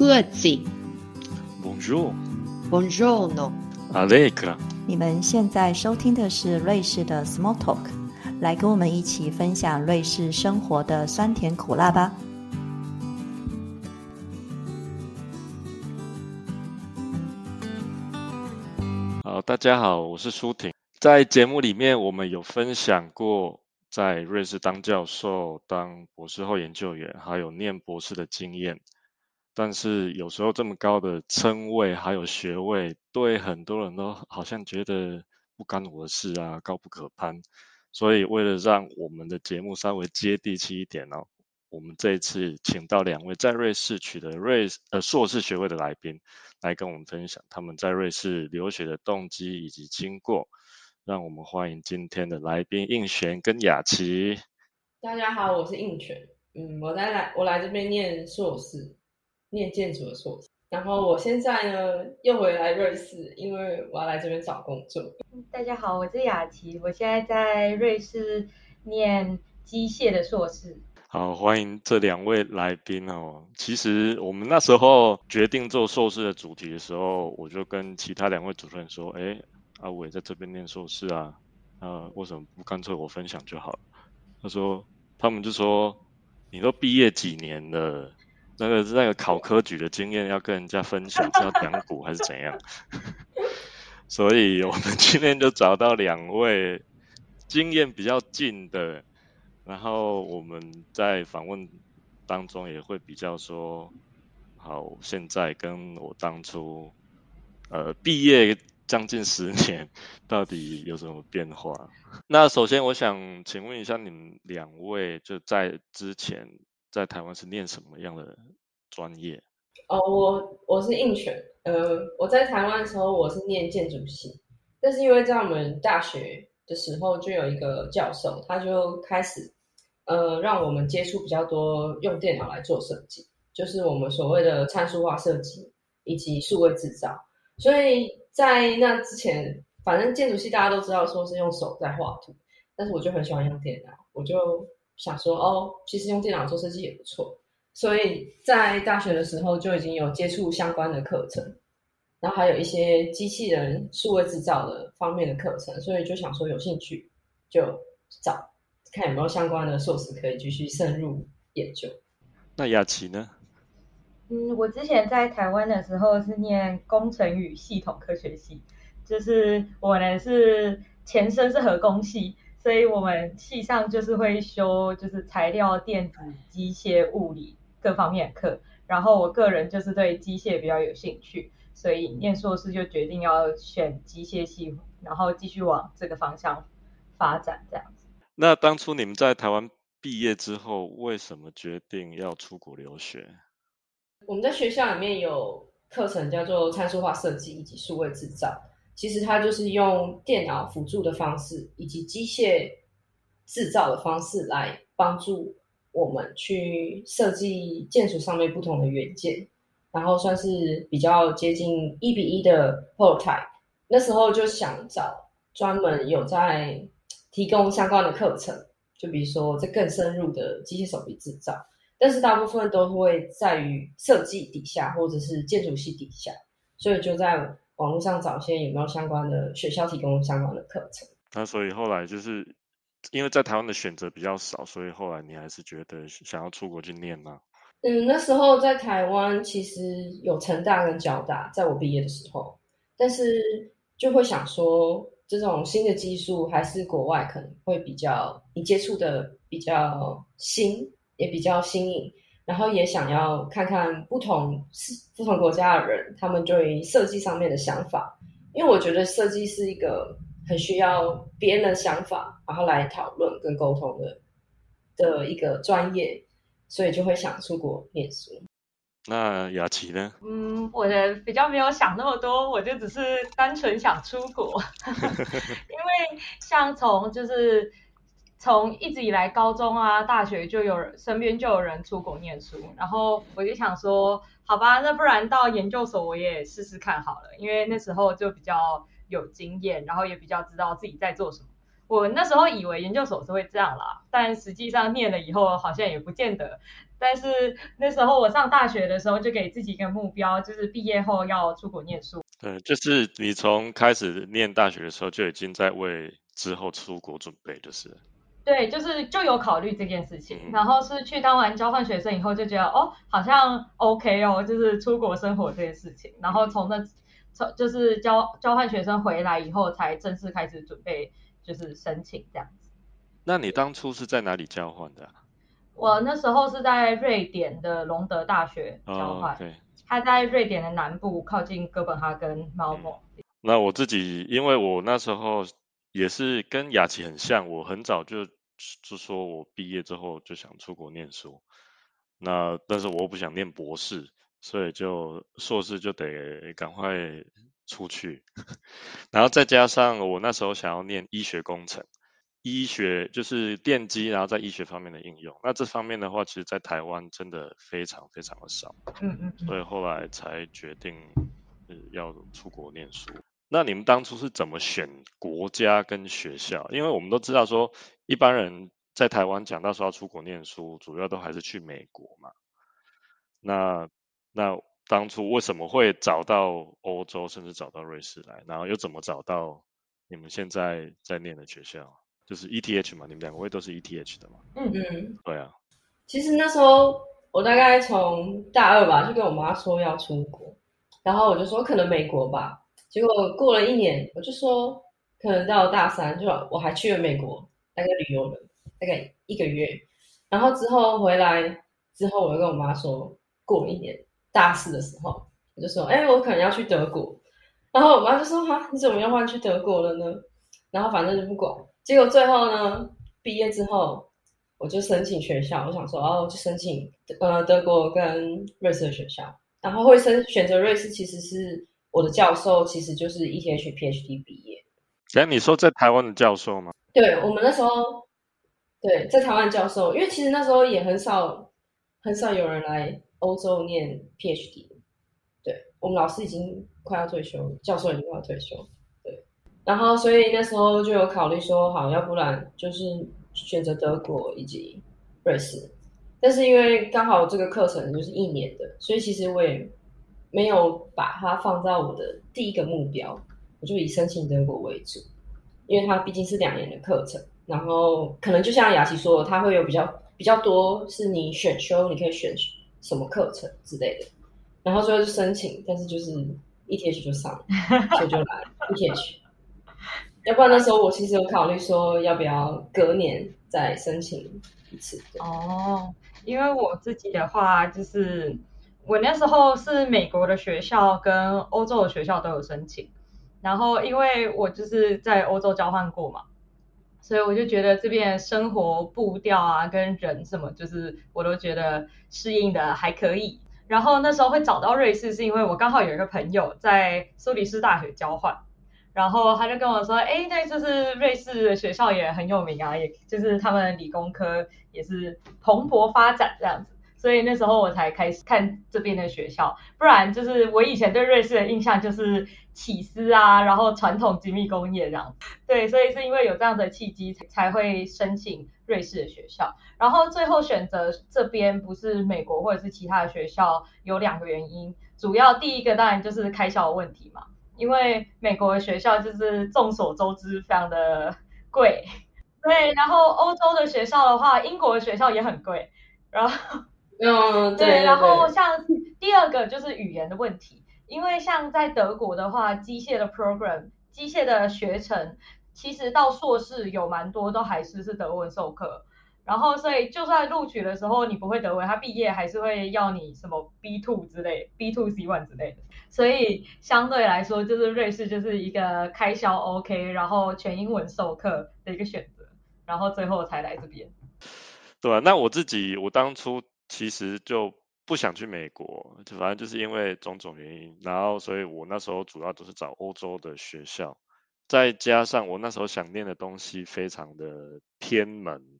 各自。Bonjour，Bonjour，no。Allegra。你们现在收听的是瑞士的 Small Talk，来跟我们一起分享瑞士生活的酸甜苦辣吧。好，大家好，我是舒婷。在节目里面，我们有分享过在瑞士当教授、当博士后研究员，还有念博士的经验。但是有时候这么高的称谓还有学位，对很多人都好像觉得不干我的事啊，高不可攀。所以为了让我们的节目稍微接地气一点哦，我们这一次请到两位在瑞士取得瑞士呃硕士学位的来宾，来跟我们分享他们在瑞士留学的动机以及经过。让我们欢迎今天的来宾应璇跟雅琪。大家好，我是应璇。嗯，我在来我来这边念硕士，念建筑的硕士。然后我现在呢又回来瑞士，因为我要来这边找工作。大家好，我是雅琪，我现在在瑞士念机械的硕士。好，欢迎这两位来宾哦。其实我们那时候决定做硕士的主题的时候，我就跟其他两位主持人说：“哎，阿伟在这边念硕士啊，啊，为什么不干脆我分享就好了？”他说：“他们就说你都毕业几年了，那个那个考科举的经验要跟人家分享，是要讲古还是怎样？” 所以我们今天就找到两位经验比较近的。然后我们在访问当中也会比较说，好，现在跟我当初呃毕业将近十年，到底有什么变化？那首先我想请问一下你们两位，就在之前在台湾是念什么样的专业？哦，我我是应选，呃，我在台湾的时候我是念建筑系，但是因为在我们大学的时候就有一个教授，他就开始。呃，让我们接触比较多用电脑来做设计，就是我们所谓的参数化设计以及数位制造。所以在那之前，反正建筑系大家都知道说是用手在画图，但是我就很喜欢用电脑，我就想说哦，其实用电脑做设计也不错。所以在大学的时候就已经有接触相关的课程，然后还有一些机器人数位制造的方面的课程，所以就想说有兴趣就找。看有没有相关的硕士可以继续深入研究。那雅琪呢？嗯，我之前在台湾的时候是念工程与系统科学系，就是我呢是前身是核工系，所以我们系上就是会修就是材料、电子、机械、物理各方面的课。然后我个人就是对机械比较有兴趣，所以念硕士就决定要选机械系，然后继续往这个方向发展这样子。那当初你们在台湾毕业之后，为什么决定要出国留学？我们在学校里面有课程叫做参数化设计以及数位制造，其实它就是用电脑辅助的方式以及机械制造的方式来帮助我们去设计建筑上面不同的元件，然后算是比较接近一比一的后台。那时候就想找专门有在提供相关的课程，就比如说这更深入的机械手臂制造，但是大部分都会在于设计底下或者是建筑系底下，所以就在网络上找一些有没有相关的学校提供相关的课程。那所以后来就是因为在台湾的选择比较少，所以后来你还是觉得想要出国去念吗？嗯，那时候在台湾其实有成大跟交大，在我毕业的时候，但是就会想说。这种新的技术还是国外可能会比较你接触的比较新，也比较新颖，然后也想要看看不同不同国家的人他们对于设计上面的想法，因为我觉得设计是一个很需要别人的想法，然后来讨论跟沟通的的一个专业，所以就会想出国念书。那雅琪呢？嗯，我的比较没有想那么多，我就只是单纯想出国，因为像从就是从一直以来高中啊、大学就有人身边就有人出国念书，然后我就想说，好吧，那不然到研究所我也试试看好了，因为那时候就比较有经验，然后也比较知道自己在做什么。我那时候以为研究所是会这样啦，但实际上念了以后好像也不见得。但是那时候我上大学的时候就给自己一个目标，就是毕业后要出国念书。对，就是你从开始念大学的时候就已经在为之后出国准备，就是。对，就是就有考虑这件事情，然后是去当完交换学生以后就觉得哦，好像 OK 哦，就是出国生活这件事情。然后从那从就是交交换学生回来以后，才正式开始准备就是申请这样子。那你当初是在哪里交换的？我那时候是在瑞典的隆德大学交换，他在瑞典的南部，靠近哥本哈根、猫莫。那我自己，因为我那时候也是跟雅琪很像，我很早就就说我毕业之后就想出国念书。那但是我又不想念博士，所以就硕士就得赶快出去。然后再加上我那时候想要念医学工程。医学就是电机，然后在医学方面的应用。那这方面的话，其实，在台湾真的非常非常的少。嗯嗯。所以后来才决定，呃，要出国念书。那你们当初是怎么选国家跟学校？因为我们都知道说，一般人在台湾讲到说要出国念书，主要都还是去美国嘛。那那当初为什么会找到欧洲，甚至找到瑞士来？然后又怎么找到你们现在在念的学校？就是 ETH 嘛，你们两位都是 ETH 的嘛？嗯嗯，对啊。其实那时候我大概从大二吧，就跟我妈说要出国，然后我就说可能美国吧。结果过了一年，我就说可能到大三，就我还去了美国，大概旅游了大概一个月。然后之后回来之后，我就跟我妈说，过了一年大四的时候，我就说，哎，我可能要去德国。然后我妈就说，哈，你怎么又换去德国了呢？然后反正就不管。结果最后呢，毕业之后我就申请学校，我想说哦，就申请呃德国跟瑞士的学校，然后会申选择瑞士，其实是我的教授其实就是 ETH PhD 毕业。哎，你说在台湾的教授吗？对，我们那时候对在台湾教授，因为其实那时候也很少很少有人来欧洲念 PhD，对我们老师已经快要退休，教授已经快要退休。对然后，所以那时候就有考虑说，好，要不然就是选择德国以及瑞士。但是因为刚好这个课程就是一年的，所以其实我也没有把它放在我的第一个目标，我就以申请德国为主，因为它毕竟是两年的课程。然后可能就像雅琪说，它会有比较比较多是你选修，你可以选什么课程之类的。然后最后就申请，但是就是 ETH 就上了，所以就来 ETH。要不然那时候我其实有考虑说要不要隔年再申请一次。哦，因为我自己的话就是我那时候是美国的学校跟欧洲的学校都有申请，然后因为我就是在欧洲交换过嘛，所以我就觉得这边生活步调啊跟人什么，就是我都觉得适应的还可以。然后那时候会找到瑞士，是因为我刚好有一个朋友在苏黎世大学交换。然后他就跟我说，哎，那就是瑞士的学校也很有名啊，也就是他们理工科也是蓬勃发展这样子，所以那时候我才开始看这边的学校，不然就是我以前对瑞士的印象就是起司啊，然后传统精密工业这样，对，所以是因为有这样的契机才会申请瑞士的学校，然后最后选择这边不是美国或者是其他的学校，有两个原因，主要第一个当然就是开销问题嘛。因为美国的学校就是众所周知非常的贵，对，然后欧洲的学校的话，英国的学校也很贵，然后，嗯，对，然后像 第二个就是语言的问题，因为像在德国的话，机械的 program，机械的学程，其实到硕士有蛮多都还是是德文授课。然后，所以就算录取的时候你不会德文，他毕业还是会要你什么 B two 之类，B two C one 之类的。所以相对来说，就是瑞士就是一个开销 OK，然后全英文授课的一个选择，然后最后才来这边。对啊，那我自己我当初其实就不想去美国，就反正就是因为种种原因，然后所以我那时候主要都是找欧洲的学校，再加上我那时候想念的东西非常的偏门。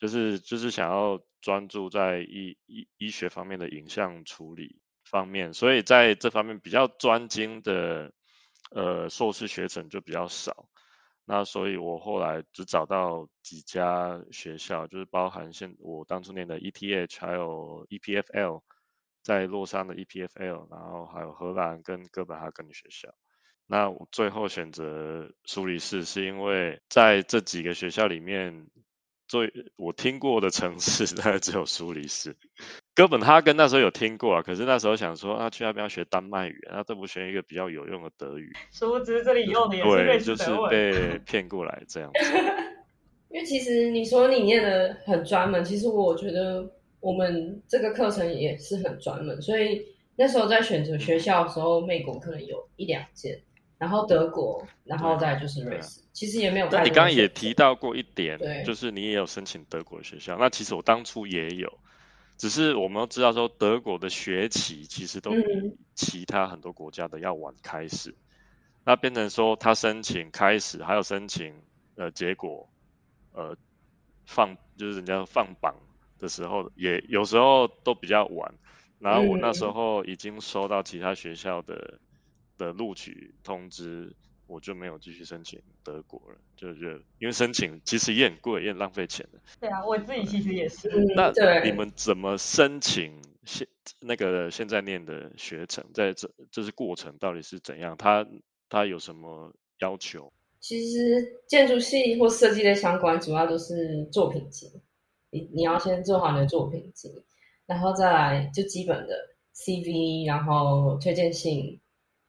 就是就是想要专注在医医医学方面的影像处理方面，所以在这方面比较专精的呃硕士学程就比较少。那所以我后来只找到几家学校，就是包含现我当初念的 ETH，还有 EPFL，在洛杉的 EPFL，然后还有荷兰跟哥本哈根的学校。那我最后选择苏黎世，是因为在这几个学校里面，最我听过的城市 大概只有苏黎世。哥本哈根那时候有听过啊，可是那时候想说啊，去那边要学丹麦语，那这不学一个比较有用的德语？殊不知这里用的也是对，就是被骗过来这样子。因为其实你说你念的很专门，其实我觉得我们这个课程也是很专门，所以那时候在选择学校的时候，美国可能有一两间。然后德国，然后再就是瑞士，其实也没有。那你刚刚也提到过一点，就是你也有申请德国学校。那其实我当初也有，只是我们都知道说德国的学期其实都比其他很多国家的要晚开始。那变成说他申请开始，还有申请呃结果，呃放就是人家放榜的时候，也有时候都比较晚。然后我那时候已经收到其他学校的。的录取通知，我就没有继续申请德国了，就是因为申请其实也很贵，也很浪费钱的。对啊，我自己其实也是。那你们怎么申请现那个现在念的学程，在这就是过程到底是怎样？他他有什么要求？其实建筑系或设计类相关，主要都是作品集。你你要先做好你的作品集，然后再来就基本的 CV，然后推荐信。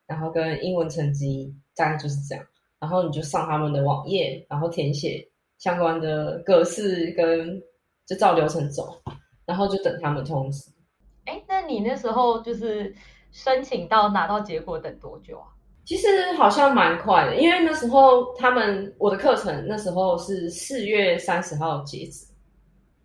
然后跟英文成绩大概就是这样，然后你就上他们的网页，然后填写相关的格式，跟就照流程走，然后就等他们通知。哎，那你那时候就是申请到拿到结果等多久啊？其实好像蛮快的，因为那时候他们我的课程那时候是四月三十号截止，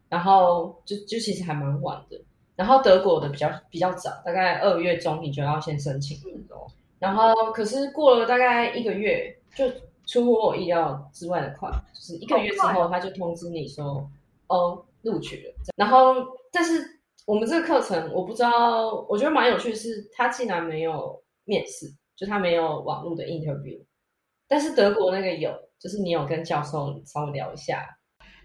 然后就就其实还蛮晚的。然后德国的比较比较早，大概二月中你就要先申请了。然后，可是过了大概一个月，就出乎我意料之外的快，就是一个月之后他就通知你说，哦，录取了。然后，但是我们这个课程，我不知道，我觉得蛮有趣的是，他竟然没有面试，就他没有网络的 interview，但是德国那个有，就是你有跟教授稍微聊一下。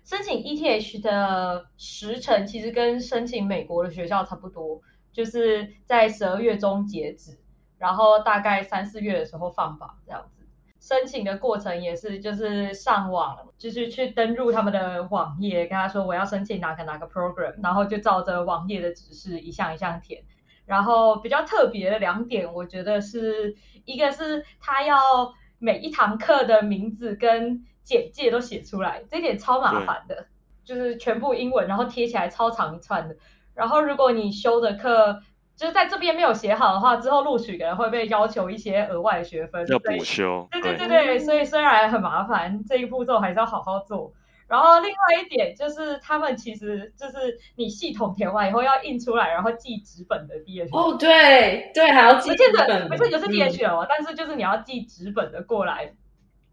申请 ETH 的时程其实跟申请美国的学校差不多，就是在十二月中截止。然后大概三四月的时候放榜这样子，申请的过程也是就是上网，就是去登录他们的网页，跟他说我要申请哪个哪个 program，然后就照着网页的指示一项一项填。然后比较特别的两点，我觉得是一个是他要每一堂课的名字跟简介都写出来，这点超麻烦的，就是全部英文，然后贴起来超长一串的。然后如果你修的课，就是在这边没有写好的话，之后录取可能会被要求一些额外的学分，要补修。对对对对，所以虽然很麻烦，这一步骤还是要好好做。然后另外一点就是，他们其实就是你系统填完以后要印出来，然后寄纸本的 DHL。哦，对对，还要寄纸本。不是就是 DHL，但是就是你要寄纸本的过来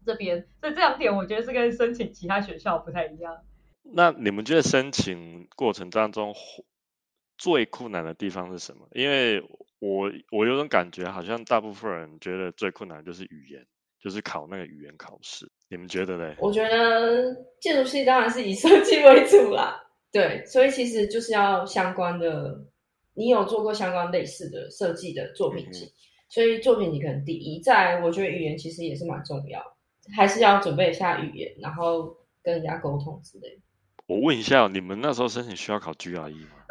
这边，所以这两点我觉得是跟申请其他学校不太一样。那你们觉得申请过程当中？最困难的地方是什么？因为我我有种感觉，好像大部分人觉得最困难就是语言，就是考那个语言考试。你们觉得呢？我觉得建筑系当然是以设计为主啦，对，所以其实就是要相关的，你有做过相关类似的设计的作品集，所以作品集可能第一。在我觉得语言其实也是蛮重要，还是要准备一下语言，然后跟人家沟通之类。我问一下，你们那时候申请需要考 GRE 吗？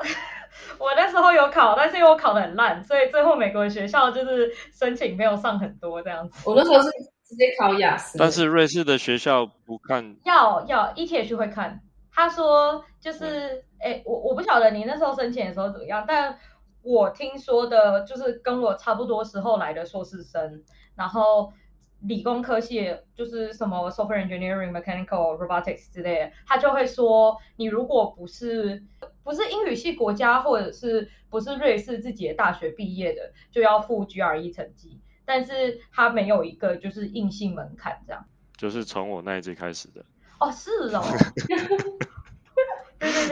我那时候有考，但是因为我考的很烂，所以最后美国学校就是申请没有上很多这样子。我那时候是直接考雅思。但是瑞士的学校不看。要要，ETH 会看。他说就是，哎，我我不晓得你那时候申请的时候怎么样，但我听说的就是跟我差不多时候来的硕士生，然后。理工科系就是什么 software engineering、mechanical、robotics 之类的，他就会说，你如果不是不是英语系国家，或者是不是瑞士自己的大学毕业的，就要付 GRE 成绩，但是它没有一个就是硬性门槛这样。就是从我那一届开始的。哦，是哦。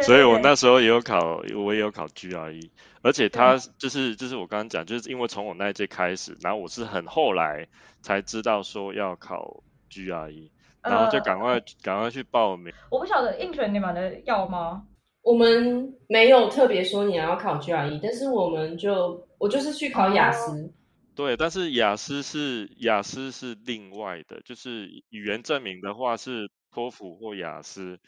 所以，我那时候也有考，我也有考 GRE，而且他就是就是我刚刚讲，就是因为从我那一届开始，然后我是很后来才知道说要考 GRE，然后就赶快赶快去报名。我不晓得应选你们的要吗？我们没有特别说你要考 GRE，但是我们就我就是去考雅思。对，但是雅思是雅思是另外的，就是语言证明的话是托福或雅思。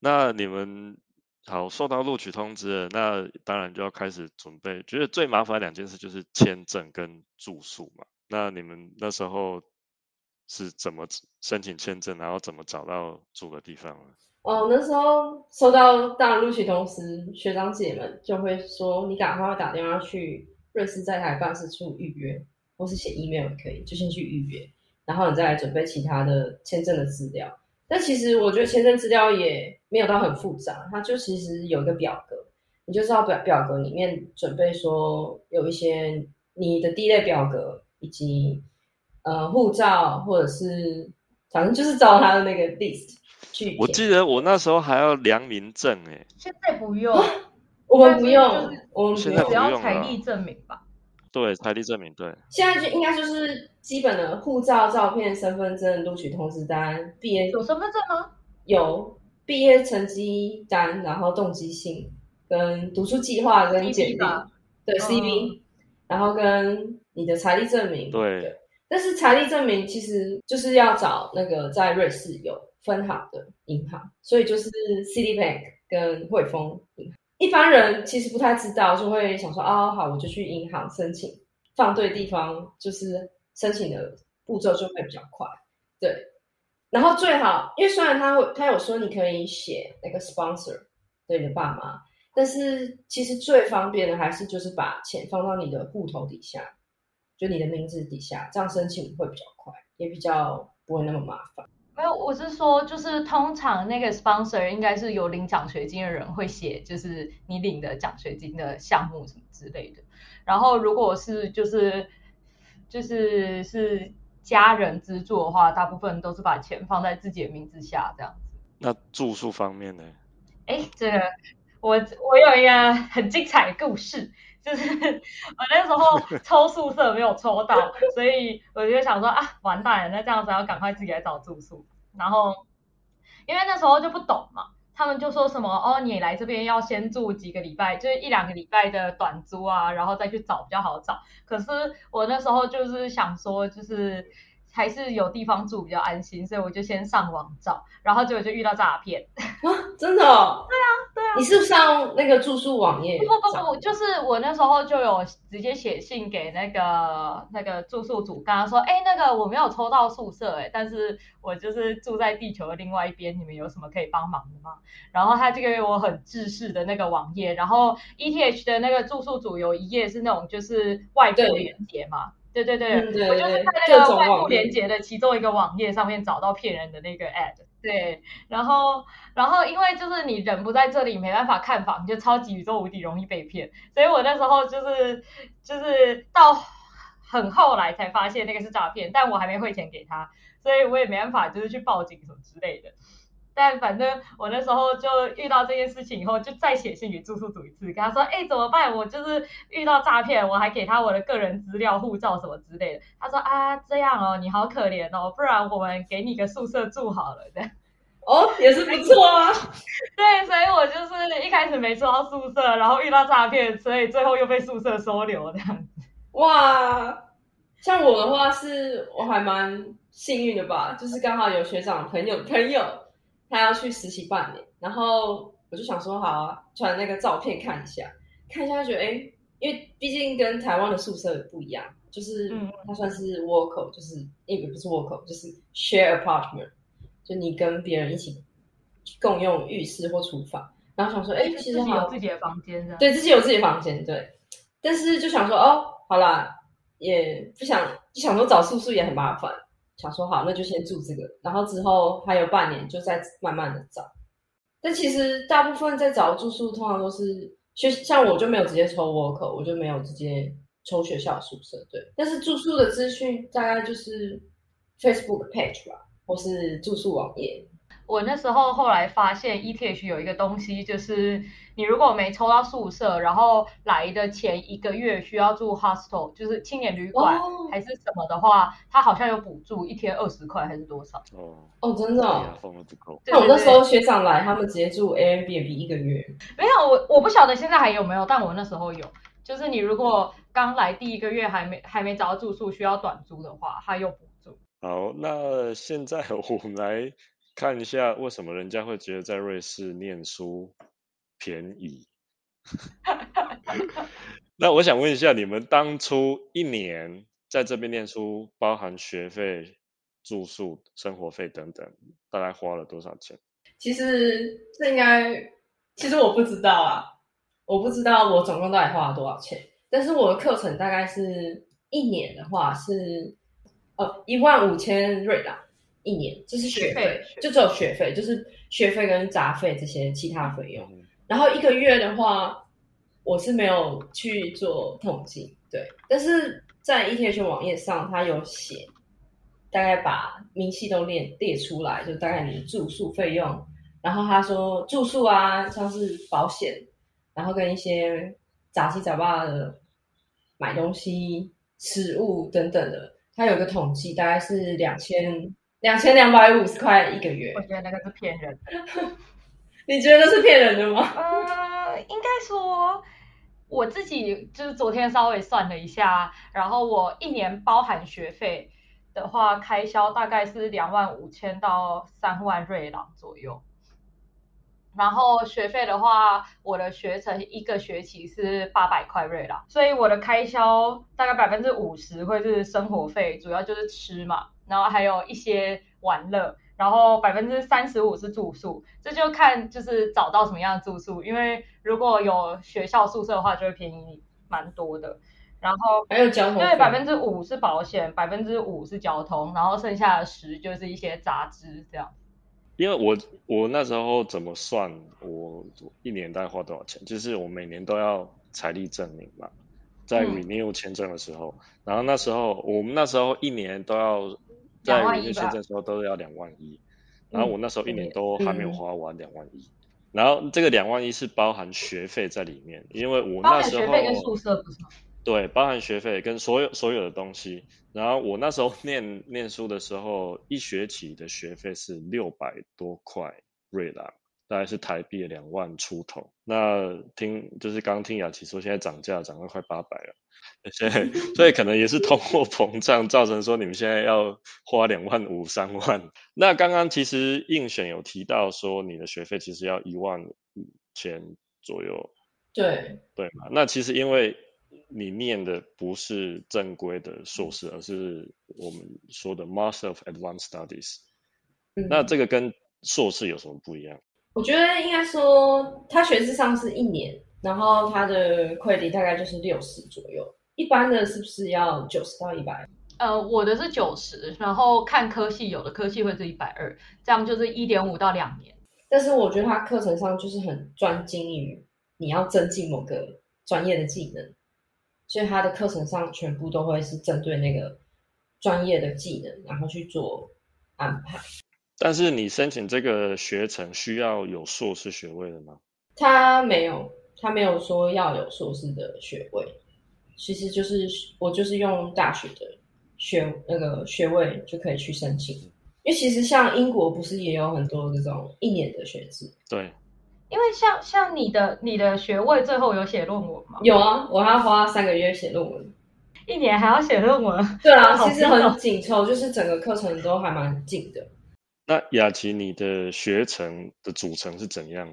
那你们好收到录取通知了，那当然就要开始准备。觉得最麻烦两件事就是签证跟住宿嘛。那你们那时候是怎么申请签证，然后怎么找到住的地方？哦，那时候收到大陆录取通知，学长姐们就会说你赶快打电话去。瑞士在台办事处预约，或是写 email 也可以，就先去预约，然后你再来准备其他的签证的资料。但其实我觉得签证资料也没有到很复杂，它就其实有一个表格，你就知道表表格里面准备说有一些你的第一类表格，以及呃护照，或者是反正就是照他的那个 list 去。我记得我那时候还要良民证哎，现在不用。我们不用，我们现在只要财力证明吧。对，财力证明对。现在就应该就是基本的护照、照片、身份证、录取通知单、毕业有身份证吗？有毕业成绩单，然后动机信跟读书计划跟简历，对 CV，然后跟你的财力证明。对。但是财力证明其实就是要找那个在瑞士有分行的银行，所以就是 Citibank 跟汇丰银行。一般人其实不太知道，就会想说啊，好，我就去银行申请，放对地方，就是申请的步骤就会比较快。对，然后最好，因为虽然他会，他有说你可以写那个 sponsor 对你的爸妈，但是其实最方便的还是就是把钱放到你的户头底下，就你的名字底下，这样申请会比较快，也比较不会那么麻烦。没有，我是说，就是通常那个 sponsor 应该是有领奖学金的人会写，就是你领的奖学金的项目什么之类的。然后如果是就是就是是家人资助的话，大部分都是把钱放在自己的名字下这样子。那住宿方面呢？哎，这个我我有一个很精彩的故事。就是我那时候抽宿舍没有抽到，所以我就想说啊，完蛋了，那这样子要赶快自己来找住宿。然后因为那时候就不懂嘛，他们就说什么哦，你来这边要先住几个礼拜，就是一两个礼拜的短租啊，然后再去找比较好找。可是我那时候就是想说，就是还是有地方住比较安心，所以我就先上网找，然后结果就遇到诈骗 啊，真的？对啊。对啊，你是上那个住宿网页？不不不不，就是我那时候就有直接写信给那个那个住宿组，跟他说，哎，那个我没有抽到宿舍，哎，但是我就是住在地球的另外一边，你们有什么可以帮忙的吗？然后他就给我很制式的那个网页，然后 ETH 的那个住宿组有一页是那种就是外部连接嘛，对对对，我就是在那个外部连接的其中一个网页上面找到骗人的那个 ad。对，然后，然后因为就是你人不在这里，没办法看房，就超级宇宙无敌容易被骗。所以我那时候就是就是到很后来才发现那个是诈骗，但我还没汇钱给他，所以我也没办法就是去报警什么之类的。但反正我那时候就遇到这件事情以后，就再写信给住宿组一次，跟他说，哎，怎么办？我就是遇到诈骗，我还给他我的个人资料、护照什么之类的。他说啊，这样哦，你好可怜哦，不然我们给你个宿舍住好了，这样。哦，也是不错啊。对，所以我就是一开始没住到宿舍，然后遇到诈骗，所以最后又被宿舍收留这样子。哇，像我的话是我还蛮幸运的吧，就是刚好有学长朋友朋友。他要去实习半年，然后我就想说，好啊，传那个照片看一下，看一下，觉得哎，因为毕竟跟台湾的宿舍不一样，就是它算是 work，就是因为不是 work，就是 share apartment，就你跟别人一起共用浴室或厨房，然后想说，哎，其实有自己的房间的，对自己有自己的房间，对，但是就想说，哦，好啦，也不想，就想说找宿舍也很麻烦。想说好，那就先住这个，然后之后还有半年，就再慢慢的找。但其实大部分在找住宿，通常都是学，像我就没有直接抽 work，我就没有直接抽学校宿舍，对。但是住宿的资讯大概就是 Facebook page 吧，或是住宿网页。我那时候后来发现 ETH 有一个东西，就是你如果没抽到宿舍，然后来的前一个月需要住 hostel，就是青年旅馆哦还是什么的话，它好像有补助，一天二十块还是多少？哦，哦，真的、那我那时候学长来，他们直接住 Airbnb 一个月。没有，我我不晓得现在还有没有，但我那时候有。就是你如果刚来第一个月还没还没找到住宿，需要短租的话，它有补助。好，那现在 我们来看一下，为什么人家会觉得在瑞士念书便宜？那我想问一下，你们当初一年在这边念书，包含学费、住宿、生活费等等，大概花了多少钱？其实这应该，其实我不知道啊，我不知道我总共到底花了多少钱。但是我的课程大概是一年的话是呃一万五千瑞郎一年，就是学学费学就只有学费，就是学费跟杂费这些其他费用。嗯然后一个月的话，我是没有去做统计，对，但是在 ETH 网页上，它有写，大概把明细都列列出来，就大概你住宿费用，然后他说住宿啊，像是保险，然后跟一些杂七杂八的买东西、食物等等的，它有个统计，大概是两千两千两百五十块一个月我。觉得那个是骗人的。你觉得是骗人的吗？呃，应该说我自己就是昨天稍微算了一下，然后我一年包含学费的话，开销大概是两万五千到三万瑞郎左右。然后学费的话，我的学程一个学期是八百块瑞郎，所以我的开销大概百分之五十会是生活费，主要就是吃嘛，然后还有一些玩乐，然后百分之三十五是住宿，这就看就是找到什么样的住宿，因为如果有学校宿舍的话，就会便宜蛮多的。然后还有交通费对，百分之五是保险，百分之五是交通，然后剩下的十就是一些杂支这样。因为我我那时候怎么算，我一年大概花多少钱？就是我每年都要财力证明嘛，在嗯 renew 签证的时候，然后那时候我们那时候一年都要在两万 renew 一吧签证的时候都要两万一，然后我那时候一年嗯都还没有嗯花完两万一，然后这个两万一是包含学费在里面，因为我那时候学费跟宿舍不是吗？对，包含学费跟所有所有的东西。然后我那时候念念书的时候，一学期的学费是六百多块瑞郎，大概是台币两万出头。那听就是刚听雅琪说，现在涨价涨到快八百了，所以可能也是通货膨胀造成说你们现在要花两万五三万。那刚刚其实应选有提到说你的学费其实要一万五千左右，对，对嘛？那其实因为你念的不是正规的硕士，而是我们说的 Master of Advanced Studies。嗯那这个跟硕士有什么不一样？我觉得应该说，他学制上是一年，然后他的 credit 大概就是六十左右。一般的是不是要九十到一百？呃，我的是九十，然后看科系，有的科系会是一百二，这样就是一点五到两年。但是我觉得他课程上就是很专精于你要增进某个专业的技能，所以他的课程上全部都会是针对那个专业的技能，然后去做安排。但是你申请这个学程需要有硕士学位的吗？他没有，他没有说要有硕士的学位，其实就是我就是用大学的学那个学位就可以去申请。因为其实像英国不是也有很多这种一年的学制？对，因为像像你的你的学位最后有写论文吗？有啊，我还要花三个月写论文。一年还要写论文。对啊，其实很紧凑，就是整个课程都还蛮紧的。那雅琪，你的学程的组成是怎样？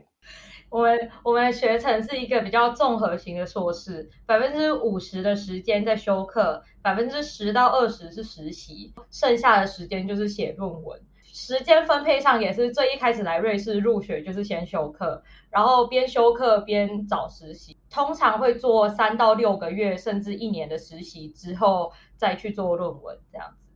我们我们学程是一个比较综合型的硕士，百分之五十的时间在修课，百分之十到二十是实习，剩下的时间就是写论文。时间分配上也是最一开始来瑞士入学就是先修课，然后边修课边找实习，通常会做三到六个月甚至一年的实习之后再去做论文这样子。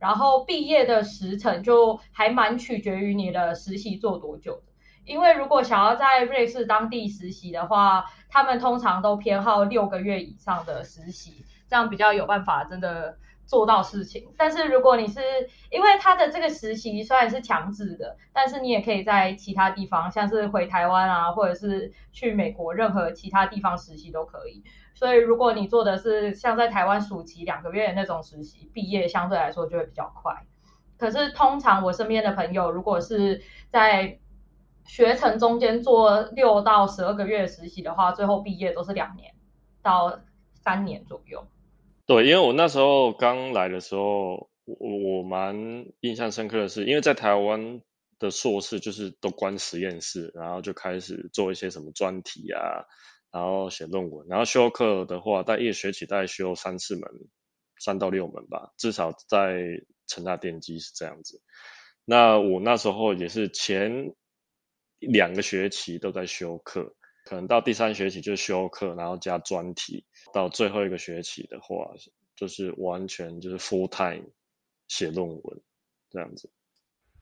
然后毕业的时程就还蛮取决于你的实习做多久的。因为如果想要在瑞士当地实习的话，他们通常都偏好六个月以上的实习，这样比较有办法真的做到事情。但是如果你是因为他的这个实习虽然是强制的，但是你也可以在其他地方，像是回台湾啊，或者是去美国任何其他地方实习都可以。所以如果你做的是像在台湾暑期两个月的那种实习，毕业相对来说就会比较快。可是通常我身边的朋友，如果是在学程中间做六到十二个月实习的话，最后毕业都是两年到三年左右。对，因为我那时候刚来的时候，我我蛮印象深刻的是，因为在台湾的硕士就是都关实验室，然后就开始做一些什么专题啊，然后写论文，然后修课的话，在一学期大概修三四门，三到六门吧，至少在。成大电机是这样子，那我那时候也是前两个学期都在修课，可能到第三学期就修课，然后加专题，到最后一个学期的话，就是完全就是 full time 写论文这样子。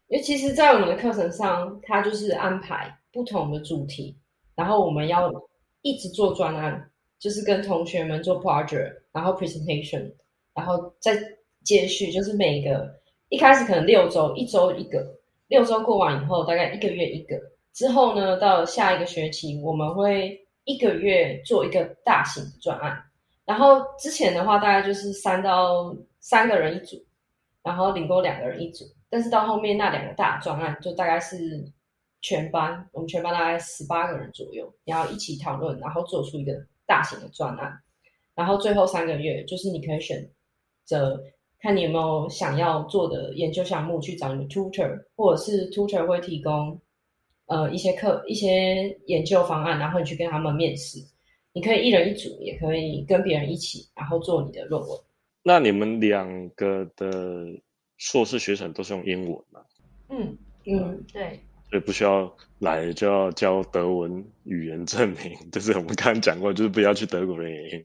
因为其实，在我们的课程上，它就是安排不同的主题，然后我们要一直做专案，就是跟同学们做 project，然后 presentation，然后再。接续就是每个一开始可能六周，一周一个，六周过完以后，大概一个月一个。之后呢，到下一个学期，我们会一个月做一个大型的专案。然后之前的话，大概就是三到三个人一组，然后顶多两个人一组。但是到后面那两个大专案，就大概是全班，我们全班大概十八个人左右，然后一起讨论，然后做出一个大型的专案。然后最后三个月，就是你可以选择。看你有没有想要做的研究项目，去找你的 tutor，或者是 tutor 会提供呃一些课、一些研究方案，然后你去跟他们面试。你可以一人一组，也可以跟别人一起，然后做你的论文。那你们两个的硕士学程都是用英文吗？嗯嗯，对。所以不需要来就要交德文语言证明，就是我们刚刚讲过，就是不要去德国的原因。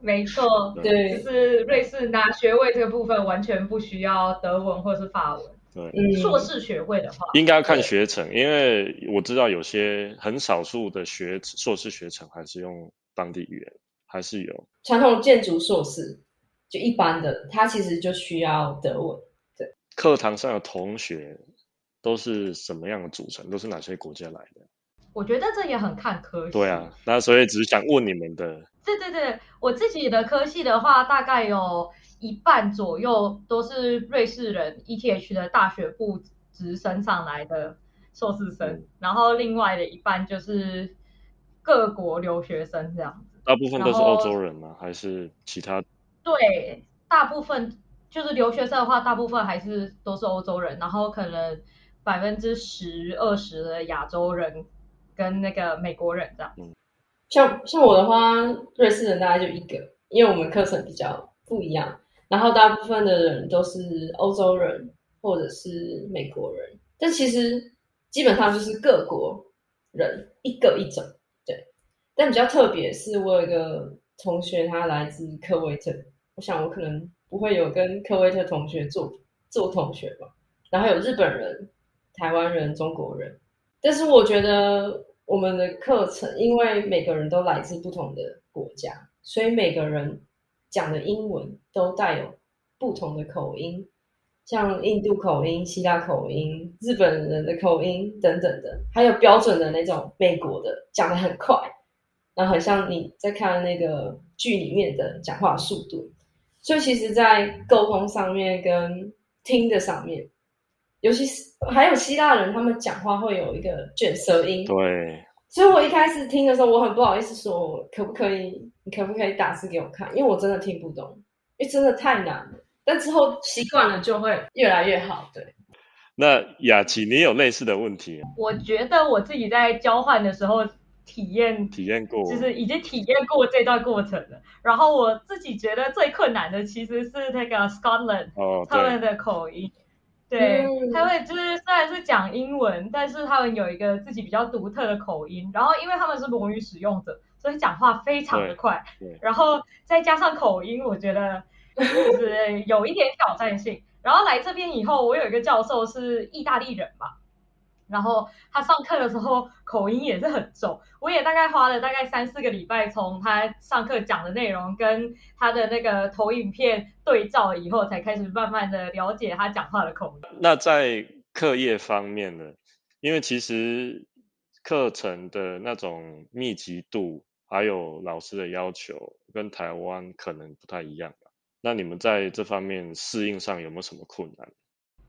没错，对，就是瑞士拿学位这个部分完全不需要德文或是法文。对，硕士学位的话，应该要看学程，因为我知道有些很少数的学硕士学程还是用当地语言，还是有传统建筑硕士就一般的，它其实就需要德文。对，课堂上的同学都是什么样的组成？都是哪些国家来的？我觉得这也很看科系。对啊，那所以只是想问你们的。对对对，我自己的科系的话，大概有一半左右都是瑞士人 ETH 的大学部直升上来的硕士生，然后另外的一半就是各国留学生这样子。大部分都是欧洲人吗？还是其他？对，大部分就是留学生的话，大部分还是都是欧洲人，然后可能百分之十二十的亚洲人。跟那个美国人这样，像像我的话，瑞士人大概就一个，因为我们课程比较不一样，然后大部分的人都是欧洲人或者是美国人，但其实基本上就是各国人一个一种，对。但比较特别是我有一个同学，他来自科威特，我想我可能不会有跟科威特同学做做同学吧，然后有日本人、台湾人、中国人。但是我觉得我们的课程，因为每个人都来自不同的国家，所以每个人讲的英文都带有不同的口音，像印度口音、希腊口音、日本人的口音等等的，还有标准的那种美国的讲的很快，然后很像你在看那个剧里面的讲话速度，所以其实，在沟通上面跟听的上面。尤其是还有希腊人，他们讲话会有一个卷舌音。对，所以我一开始听的时候，我很不好意思说，可不可以，你可不可以打字给我看？因为我真的听不懂，因为真的太难了。但之后习惯了，就会越来越好。对。那雅琪，你有类似的问题？我觉得我自己在交换的时候体验体验过，就是已经体验过这段过程了。然后我自己觉得最困难的其实是那个 Scotland 他们的口音。对，他会就是虽然是讲英文，但是他们有一个自己比较独特的口音，然后因为他们是母语使用者，所以讲话非常的快，然后再加上口音，我觉得就是有一点挑战性。然后来这边以后，我有一个教授是意大利人嘛，然后他上课的时候口音也是很重，我也大概花了大概三四个礼拜，从他上课讲的内容跟他的那个投影片对照以后，才开始慢慢的了解他讲话的口音。那在课业方面呢？因为其实课程的那种密集度，还有老师的要求，跟台湾可能不太一样？那你们在这方面适应上有没有什么困难？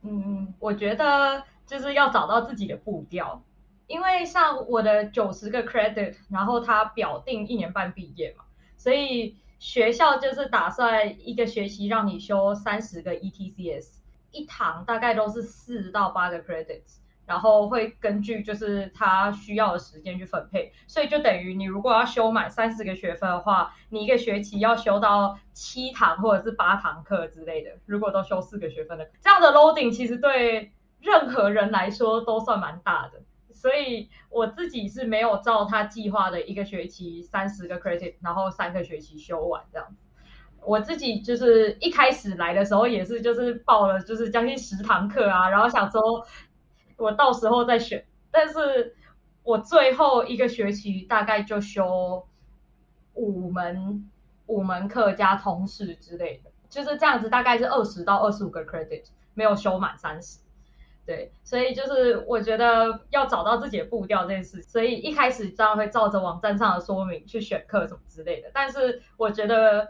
嗯，我觉得就是要找到自己的步调，因为像我的九十个 credit，然后他表定一年半毕业嘛，所以学校就是打算一个学期让你修三十个 ETCS，一堂大概都是四到八个 credits。然后会根据就是他需要的时间去分配，所以就等于你如果要修满三十个学分的话，你一个学期要修到七堂或者是八堂课之类的。如果都修四个学分的，这样的 loading 其实对任何人来说都算蛮大的。所以我自己是没有照他计划的一个学期三十个 credit，然后三个学期修完这样子。我自己就是一开始来的时候也是就是报了就是将近十堂课啊，然后想说。我到时候再选，但是我最后一个学期大概就修五门五门课加通识之类的，就是这样子，大概是二十到二十五个 credit，没有修满三十。对，所以就是我觉得要找到自己的步调这件事，所以一开始当然会照着网站上的说明去选课什么之类的，但是我觉得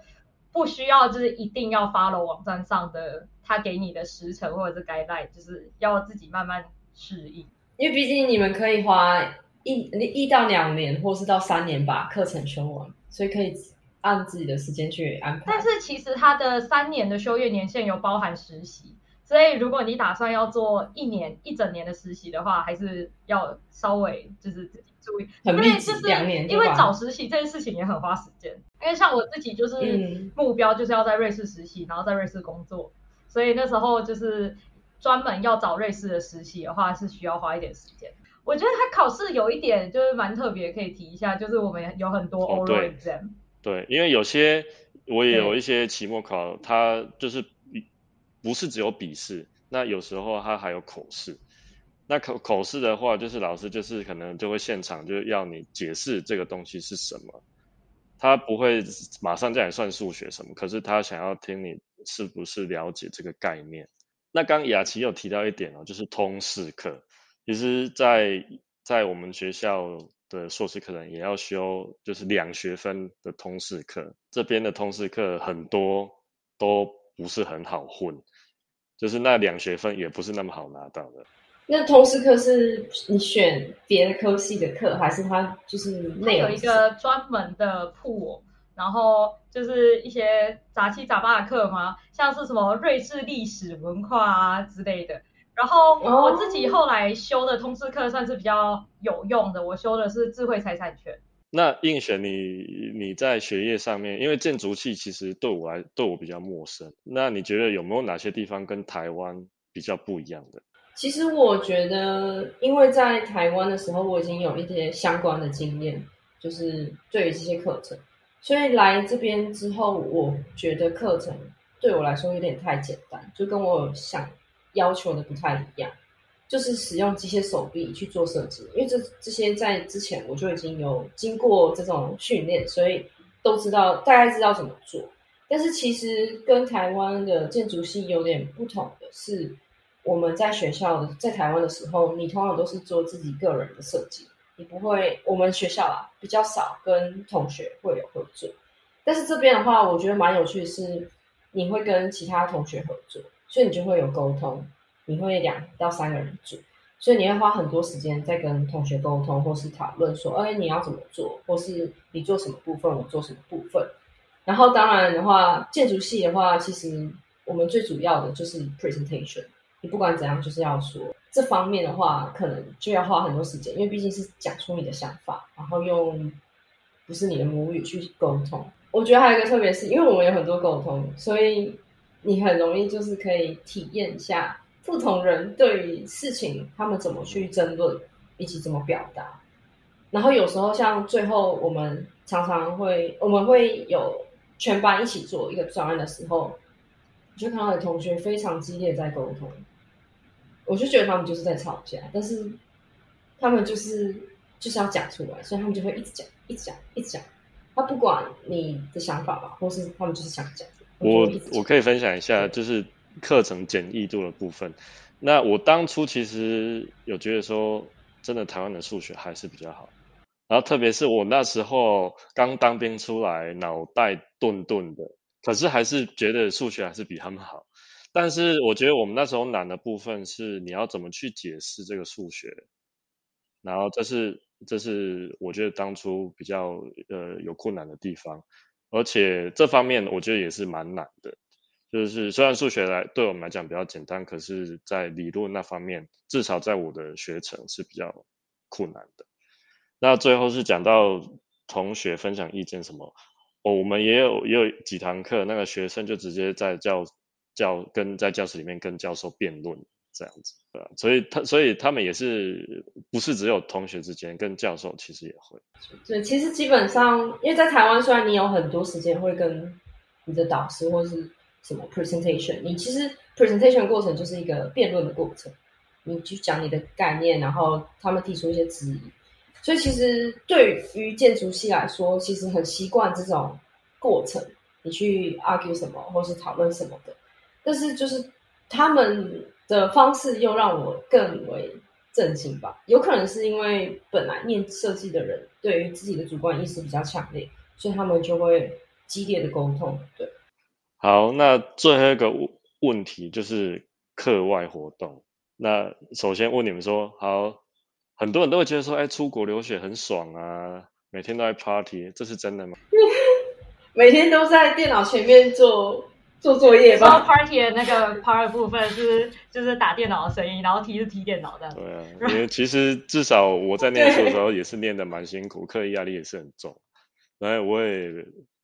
不需要就是一定要 follow 网站上的他给你的时程或者是 guideline，就是要自己慢慢。适应，因为毕竟你们可以花一一到两年，或是到三年把课程修完，所以可以按自己的时间去安排。但是其实它的三年的修业年限有包含实习，所以如果你打算要做一年一整年的实习的话，还是要稍微就是自己注意。因为就是两年，因为找实习这件事情也很花时间。因为像我自己就是目标就是要在瑞士实习，然后在瑞士工作，所以那时候就是。专门要找瑞士的实习的话，是需要花一点时间。我觉得他考试有一点就是蛮特别，可以提一下，就是我们有很多 oral exam。对，因为有些我也有一些期末考，它就是不是只有笔试，那有时候它还有口试。那口口试的话，就是老师就是可能就会现场就要你解释这个东西是什么，他不会马上叫你算数学什么，可是他想要听你是不是了解这个概念。那刚雅琪有提到一点哦，就是通识课。其实，在在我们学校的硕士课程也要修，就是两学分的通识课。这边的通识课很多都不是很好混，就是那两学分也不是那么好拿到的。那通识课是你选别的科系的课，还是它就是内有一个专门的铺？然后就是一些杂七杂八的课嘛，像是什么瑞士历史文化啊之类的。然后我自己后来修的通识课算是比较有用的，我修的是智慧财产权。那应选你你在学业上面，因为建筑系其实对我来对我比较陌生。那你觉得有没有哪些地方跟台湾比较不一样的？其实我觉得，因为在台湾的时候，我已经有一些相关的经验，就是对于这些课程。所以来这边之后，我觉得课程对我来说有点太简单，就跟我想要求的不太一样。就是使用机械手臂去做设计，因为这这些在之前我就已经有经过这种训练，所以都知道大概知道怎么做。但是其实跟台湾的建筑系有点不同的是，我们在学校在台湾的时候，你通常都是做自己个人的设计。你不会，我们学校啊比较少跟同学会有合作，但是这边的话，我觉得蛮有趣的是，你会跟其他同学合作，所以你就会有沟通，你会两到三个人组，所以你会花很多时间在跟同学沟通，或是讨论说，哎，你要怎么做，或是你做什么部分，我做什么部分。然后当然的话，建筑系的话，其实我们最主要的就是 presentation，你不管怎样就是要说。这方面的话，可能就要花很多时间，因为毕竟是讲出你的想法，然后用不是你的母语去沟通。我觉得还有一个特别是，因为我们有很多沟通，所以你很容易就是可以体验一下不同人对于事情他们怎么去争论，以及怎么表达。然后有时候像最后我们常常会，我们会有全班一起做一个专案的时候，就看到的同学非常激烈在沟通。我就觉得他们就是在吵架，但是他们就是就是要讲出来，所以他们就会一直讲，一直讲，一直讲。他不管你的想法吧，或是他们就是想讲。我我可以分享一下，就是课程简易度的部分。那我当初其实有觉得说，真的台湾的数学还是比较好。然后特别是我那时候刚当兵出来，脑袋钝钝的，可是还是觉得数学还是比他们好。但是我觉得我们那时候难的部分是你要怎么去解释这个数学，然后这是这是我觉得当初比较呃有困难的地方，而且这方面我觉得也是蛮难的。就是虽然数学来对我们来讲比较简单，可是在理论那方面，至少在我的学程是比较困难的。那最后是讲到同学分享意见什么，哦，我们也有也有几堂课，那个学生就直接在教。教跟在教室里面跟教授辩论这样子，对吧？所以他所以他们也是不是只有同学之间，跟教授其实也会。对，其实基本上，因为在台湾，虽然你有很多时间会跟你的导师或是什么 presentation，你其实 presentation 过程就是一个辩论的过程，你去讲你的概念，然后他们提出一些质疑。所以其实对于建筑系来说，其实很习惯这种过程，你去 argue 什么或是讨论什么的。但是就是他们的方式又让我更为震惊吧？有可能是因为本来念设计的人对于自己的主观意识比较强烈，所以他们就会激烈的沟通。对，好，那最后一个问题就是课外活动。那首先问你们说，好，很多人都会觉得说，哎，出国留学很爽啊，每天都在 party，这是真的吗？每天都在电脑前面做。做作业吧。Party 的那个 part 部分是就是打电脑的声音，然后踢是踢电脑的。对啊，因为其实至少我在念书的时候也是念的蛮辛苦，课业压力也是很重。然后我也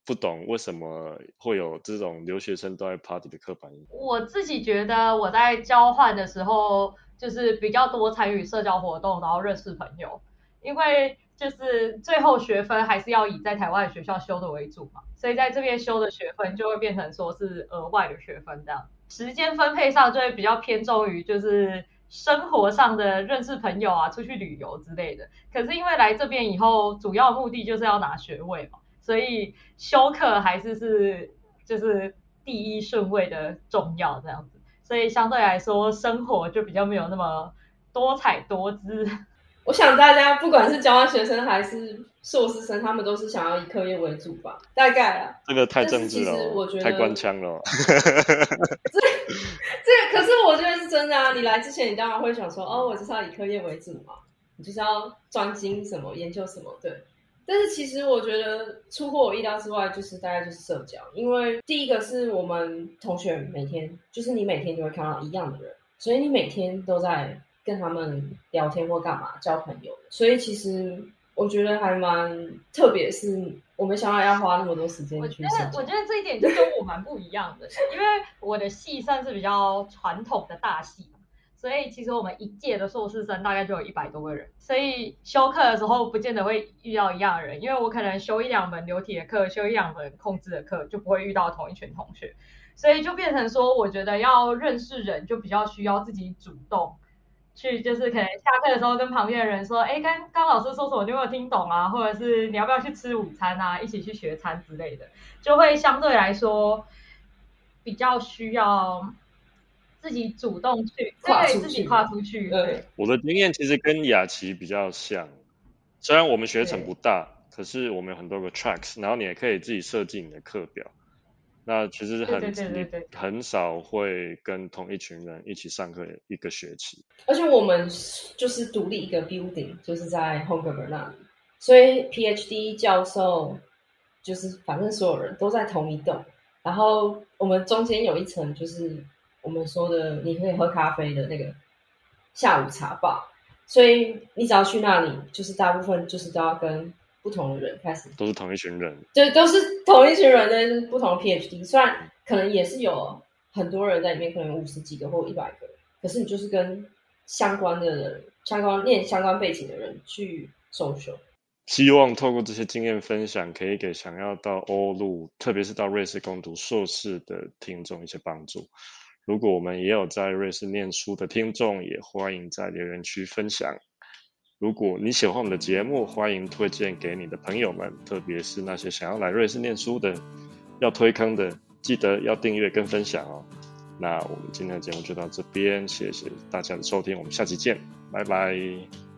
不懂为什么会有这种留学生都在 party 的刻板印象。我自己觉得我在交换的时候就是比较多参与社交活动，然后认识朋友，因为。就是最后学分还是要以在台湾学校修的为主嘛，所以在这边修的学分就会变成说是额外的学分这样。时间分配上就会比较偏重于就是生活上的认识朋友啊，出去旅游之类的。可是因为来这边以后，主要目的就是要拿学位嘛，所以修课还是是就是第一顺位的重要这样子。所以相对来说，生活就比较没有那么多彩多姿。我想大家不管是交换学生还是硕士生，他们都是想要以课业为主吧？大概啊，这个太政治了，我觉得太官腔了。这这可是我觉得是真的啊！你来之前，你当然会想说，哦，我就是要以课业为主嘛，你就是要专精什么，研究什么，对。但是其实我觉得出乎我意料之外，就是大概就是社交，因为第一个是我们同学每天，就是你每天就会看到一样的人，所以你每天都在。跟他们聊天或干嘛交朋友，所以其实我觉得还蛮特别，是我没想到要花那么多时间去。我觉得我觉得这一点就跟我蛮不一样的，因为我的系算是比较传统的大系，所以其实我们一届的硕士生大概就有一百多个人，所以修课的时候不见得会遇到一样的人，因为我可能修一两门流体的课，修一两门控制的课，就不会遇到同一群同学，所以就变成说，我觉得要认识人就比较需要自己主动。去就是可能下课的时候跟旁边的人说，哎，刚刚老师说什么，你有没有听懂啊？或者是你要不要去吃午餐啊？一起去学餐之类的，就会相对来说比较需要自己主动去，对，自己跨出去。对，我的经验其实跟雅琪比较像，虽然我们学程不大，可是我们有很多个 tracks，然后你也可以自己设计你的课表。那其实很很少会跟同一群人一起上课一个学期，而且我们就是独立一个 building，就是在 h o n g e r 那里，所以 PhD 教授就是反正所有人都在同一栋，然后我们中间有一层就是我们说的你可以喝咖啡的那个下午茶吧，所以你只要去那里，就是大部分就是都要跟。不同的人开始都是同一群人，对都是同一群人的不同的 PhD，虽然可能也是有很多人在里面，可能五十几个或一百个，可是你就是跟相关的人、相关念相关背景的人去搜寻。希望透过这些经验分享，可以给想要到欧陆，特别是到瑞士攻读硕士的听众一些帮助。如果我们也有在瑞士念书的听众，也欢迎在留言区分享。如果你喜欢我们的节目，欢迎推荐给你的朋友们，特别是那些想要来瑞士念书的、要推坑的，记得要订阅跟分享哦。那我们今天的节目就到这边，谢谢大家的收听，我们下期见，拜拜。